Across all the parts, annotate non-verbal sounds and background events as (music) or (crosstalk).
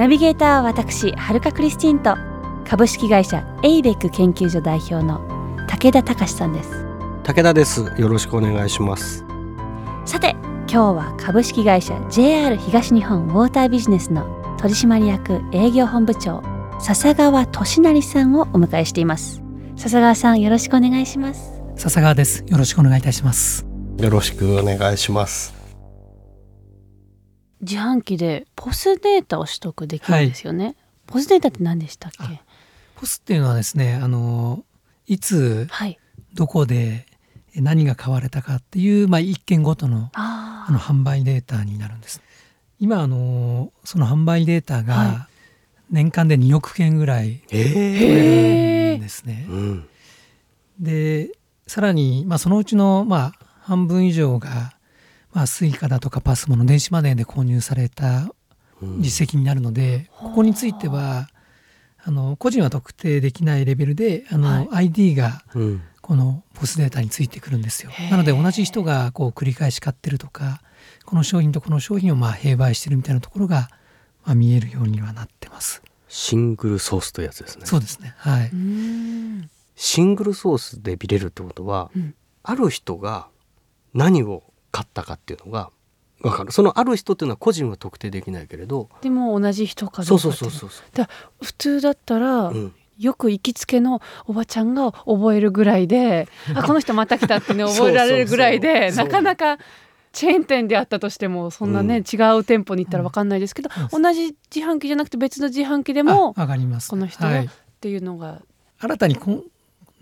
ナビゲーターは私はるかクリスティンと株式会社エイベック研究所代表の武田隆さんです。武田です。よろしくお願いします。さて今日は株式会社 JR 東日本ウォータービジネスの取締役営業本部長笹川俊成さんをお迎えしています。笹川さんよろしくお願いします。笹川です。よろしくお願いいたします。よろしくお願いします自販機でポスデータを取得できるんですよね、はい、ポスデータって何でしたっけ？ポスっていうのはですねあのいつ、はい、どこで何が買われたかっていう、まあ、一件ごとのあの販売データになるんです。今あのその販売データが年間で2億件ぐらい取れるんですね。でさらに、まあ、そのうちの、まあ、半分以上が、まあ、 Suica だとか PASMO の電子マネーで購入された実績になるので、うん、ここについてはあの個人は特定できないレベルであの、はい、ID がこの POS データについてくるんですよ。なので同じ人がこう繰り返し買ってるとかこの商品とこの商品をまあ併売してるみたいなところがまあ見えるようにはなってます。シングルソースというやつですね。そうですね。はい。シングルソースで見れるってことは、うん、ある人が何を買ったかっていうのが分かる。そのある人っていうのは個人は特定できないけれど。でも同じ人かどうかそうそうそうそう。普通だったら、うん、よく行きつけのおばちゃんが覚えるぐらいであこの人また来たってね覚えられるぐらいでなかなかチェーン店であったとしてもそんなね、うん、違う店舗に行ったら分かんないですけど、うん、同じ自販機じゃなくて別の自販機でも分かります。この人はっていうのが。新たにこ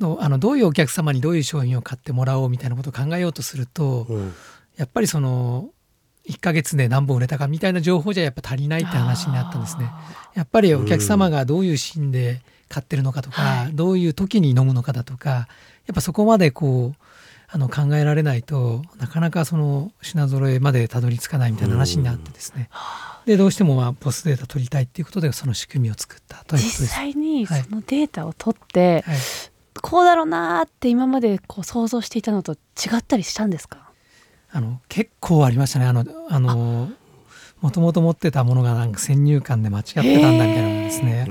のあのどういうお客様にどういう商品を買ってもらおうみたいなことを考えようとすると、うん、やっぱりその1ヶ月で何本売れたかみたいな情報じゃやっぱ足りないって話になったんですね。やっぱりお客様がどういうシーンで買ってるのかとか、はい、どういう時に飲むのかだとかやっぱそこまでこうあの考えられないとなかなかその品揃えまでたどり着かないみたいな話になってですね。でどうしてもまあポスデータ取りたいっていうことでその仕組みを作ったという。実際にそのデータを取って、はい、こうだろうなって今までこう想像していたのと違ったりしたんですか？あの結構ありましたねあのあのもともと持ってたものがなんか先入観で間違ってたんだみたいなのですね。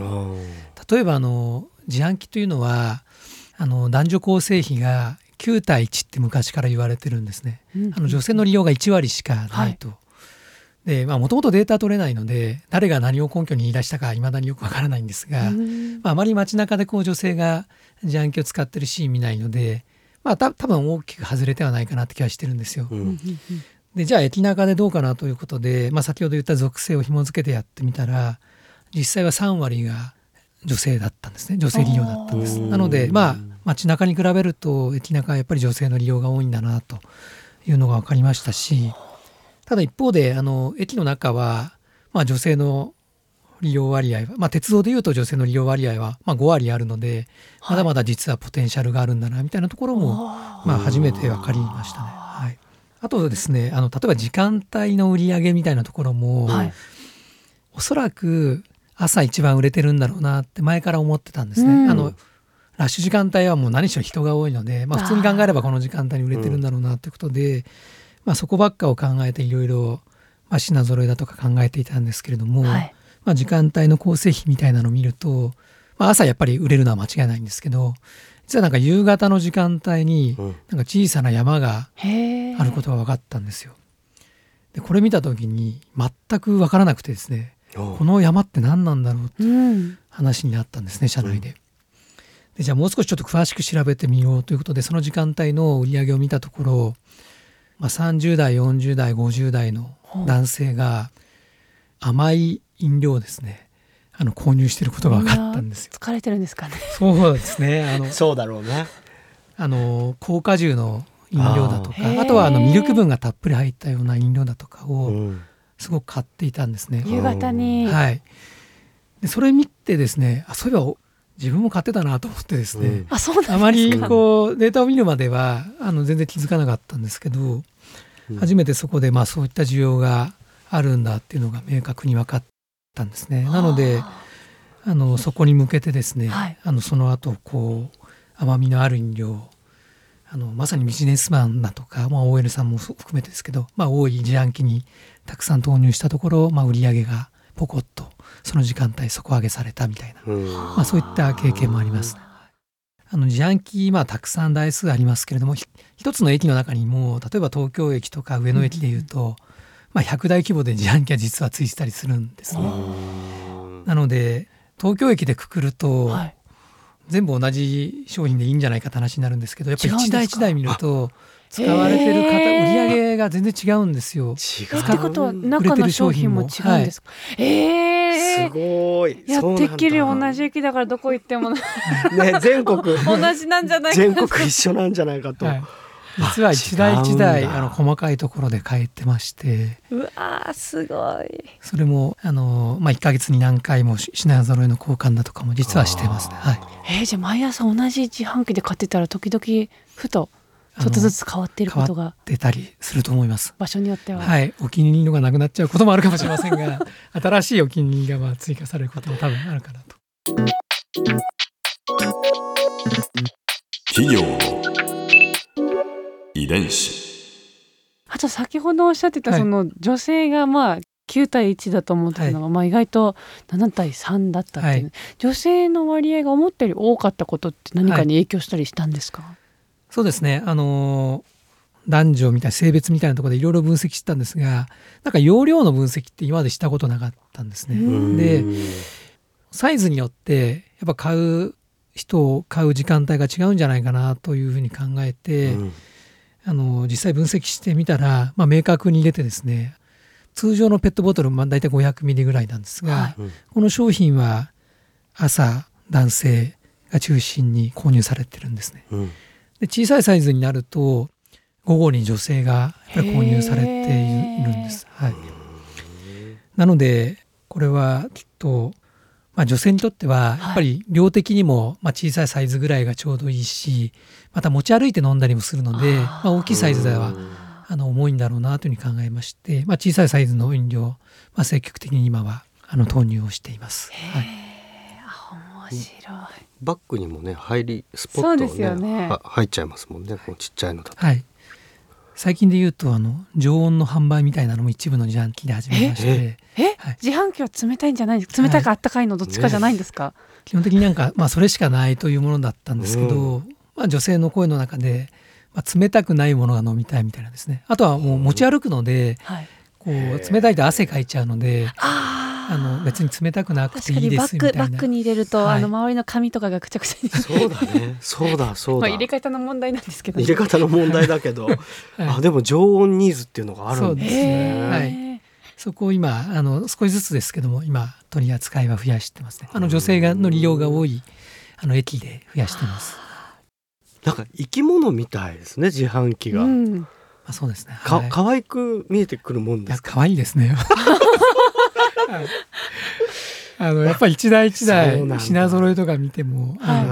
例えばあの自販機というのはあの男女構成比が9対1って昔から言われてるんですね。うん、あの女性の利用が1割しかないと。はい、でもともとデータ取れないので誰が何を根拠に言い出したかいまだによくわからないんですが、まあ、あまり街中でこう女性が自販機を使ってるシーン見ないので、まあ、た多分大きく外れてはないかなって気はしてるんですよ。うん、でじゃあ駅中でどうかなということで、まあ、先ほど言った属性を紐付けてやってみたら実際は3割が女性だったんですね女性利用だったんです。なのでまあ街中に比べると駅中はやっぱり女性の利用が多いんだなというのが分かりましたしただ一方であの駅の中は、まあ、女性の利用割合は、まあ、鉄道でいうと女性の利用割合は、まあ、5割あるので、まだまだ実はポテンシャルがあるんだなみたいなところも、まあ、初めて分かりましたね。はい、あとですねあの例えば時間帯の売り上げみたいなところも、はい、おそらく朝一番売れてるんだろうなって前から思ってたんですね。うん、あのラッシュ時間帯はもう何しろ人が多いので、まあ、普通に考えればこの時間帯に売れてるんだろうなということで、まあ、そこばっかを考えていろいろ品揃えだとか考えていたんですけれども、はい、まあ、時間帯の構成比みたいなのを見ると、まあ、朝やっぱり売れるのは間違いないんですけど実はなんか夕方の時間帯になんか小さな山があることが分かったんですよ。でこれ見た時に全く分からなくてですねこの山って何なんだろうって話になったんですね、社内で。でじゃあもう少しちょっと詳しく調べてみようということでその時間帯の売り上げを見たところ、まあ、30代40代50代の男性が甘い飲料ですねあの購入していることが分かったんですよ。疲れてるんですかね。そうですね。あの (laughs) そうだろうね。あの高果汁の飲料だとかあとはあのミルク分がたっぷり入ったような飲料だとかをすごく買っていたんですね。夕方に。はい。でそれ見てですねあそういえば自分も買ってたなと思ってですね、うんあそうあまりこうデータを見るまではあの全然気づかなかったんですけど、うん初めてそこでまあそういった需要があるんだっていうのが明確に分かったんですね。なのであのそこに向けてですね、はい。あのその後こう甘みのある飲料あのまさにビジネスマンだとか、まあ、OL さんも含めてですけど、まあ、多い自販機にたくさん投入したところ、まあ、売り上げがポコッとその時間帯底上げされたみたいな、うん。まあ、そういった経験もあります。あの自販機、まあ、たくさん台数ありますけれどもひ一つの駅の中にも例えば東京駅とか上野駅でいうと、まあ、100台規模で自販機は実はついてたりするんですね。なので東京駅でくくると、はい。全部同じ商品でいいんじゃないかって話になるんですけどやっぱり一台一台見ると使われてる方へー。売り上げが全然違うんですよ。違えってことはう中の商品も違うんですか、ええすごい。いやそうなんだてっきり同じ駅だからどこ行っても (laughs) ね全国。(laughs) 同じなんじゃないか全な国一緒なんじゃないかと、はい、実は一台一違台あの細かいところで変えてまして。うわーすごい。それもあの、まあ、1ヶ月に何回もし品揃えの交換だとかも実はしてますね。はい、えー、じゃあ毎朝同じ自販機で買ってたら時々ふとちょっとずつ変わっていることが。出たりすると思います。場所によっては、はい、お気に入りのがなくなっちゃうこともあるかもしれませんが (laughs) 新しいお気に入りがまあ追加されることも多分あるかなと。企業の遺伝子。あと先ほどおっしゃってたはい。その女性がまあ9対1だと思ってたのが、まあ意外と7対3だったっていう、はい。女性の割合が思ったより多かったことって何かに影響したりしたんですか、そうですね。あの男女みたいな性別みたいなところでいろいろ分析してたんですがなんか容量の分析って今までしたことなかったんですね。うん。でサイズによってやっぱ買う人を買う時間帯が違うんじゃないかなというふうに考えて、うんあの実際分析してみたら、まあ、明確に入れてですね通常のペットボトル、まあ、大体500ミリぐらいなんですが、はいうんこの商品は朝男性が中心に購入されてるんですね。うんで小さいサイズになると午後に女性が購入されているんです。はい、なのでこれはきっと、まあ、女性にとってはやっぱり量的にも、まあ、小さいサイズぐらいがちょうどいいしまた持ち歩いて飲んだりもするのでまあ、大きいサイズではあの重いんだろうなというふうに考えまして、まあ、小さいサイズの飲料、まあ、積極的に今はあの投入をしています。はい。面白い。バッグにもね入りスポットそうですよね。は入っちゃいますもんねこうちっちゃいのだと。はい。最近で言うとあの常温の販売みたいなのも一部の自販機で始めまして。え、はい。自販機は冷たいんじゃないんですか？冷たいかあったかいのどっちかじゃないんですか、基本的になんか、まあ、それしかないというものだったんですけど、まあ、女性の声の中で、まあ、冷たくないものが飲みたいみたいなですね。あとはもう持ち歩くのではい。こう冷たいと汗かいちゃうのであーあの別に冷たくなくていいですみたいな。バッグに入れると、はい。あの周りの紙とかがくちゃくちゃにそうだね。そうだそうだ。まあ入れ方の問題なんですけど、入れ方の問題だけど、(laughs) はい。あでも常温ニーズっていうのがあるんですね。ねはい。そこを今あの少しずつですけども今取り扱いは増やしてますね。あの女性がの利用が多いあの駅で増やしてます、なんか生き物みたいですね自販機が、うん、まあ、そうですね。かはい。可愛く見えてくるもんいやですか？可愛いですね。(laughs) は (laughs) いあのやっぱり一台一台だ。品揃えとか見ても、あ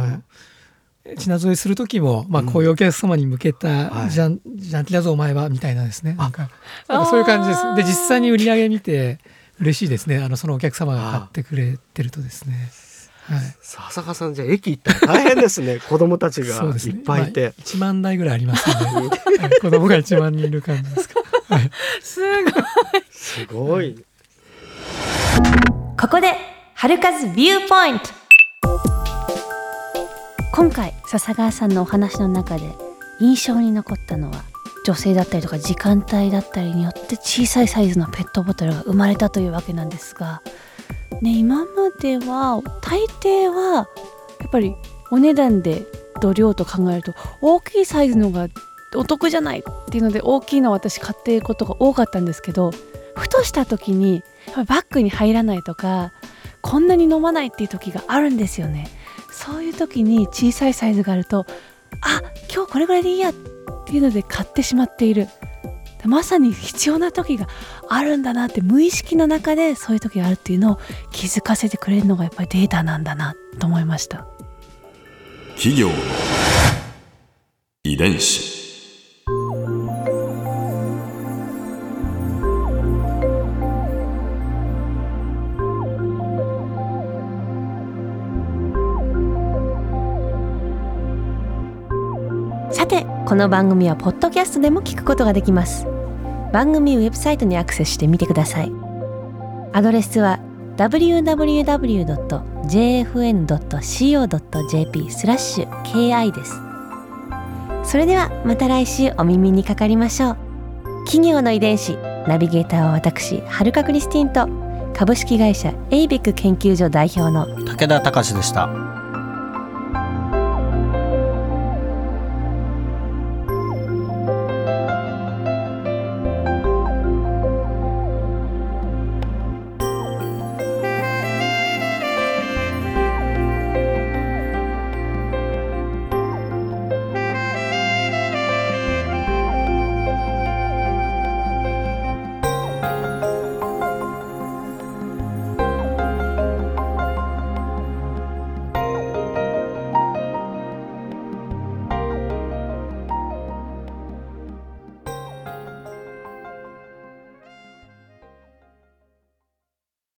の品揃えする時も、まあ、こういうお客様に向けた、はい。じゃんじゃんきだぞお前はみたいなですね。なんかあなんかそういう感じです。で実際に売り上げ見て嬉しいですね。あのそのお客様が買ってくれてるとですね。はい。笹川さんじゃあ駅行ったら大変ですね。(laughs) 子供たちがいっぱいいて。まあ1万台ぐらいありますので、(laughs) はい。子供が1万人いる感じですか、はい。すごい。すごい。ここで春風ビューポイント。今回笹川さんのお話の中で印象に残ったのは女性だったりとか時間帯だったりによって小さいサイズのペットボトルが生まれたというわけなんですが、ね、今までは大抵はやっぱりお値段でと量と考えると大きいサイズのがお得じゃないっていうので大きいのを私買っていることが多かったんですけどふとした時にバッグに入らないとかこんなに飲まないっていう時があるんですよね。そういう時に小さいサイズがあるとあ今日これぐらいでいいやっていうので買ってしまっている。まさに必要な時があるんだなって無意識の中でそういう時があるっていうのを気づかせてくれるのがやっぱりデータなんだなと思いました。企業遺伝子。この番組はポッドキャストでも聞くことができます。番組ウェブサイトにアクセスしてみてください。アドレスは www.jfn.co.jp スラッシュ ki です。それではまた来週お耳にかかりましょう。企業の遺伝子ナビゲーターは私はるかクリスティンと株式会社エイベック研究所代表の武田隆でした。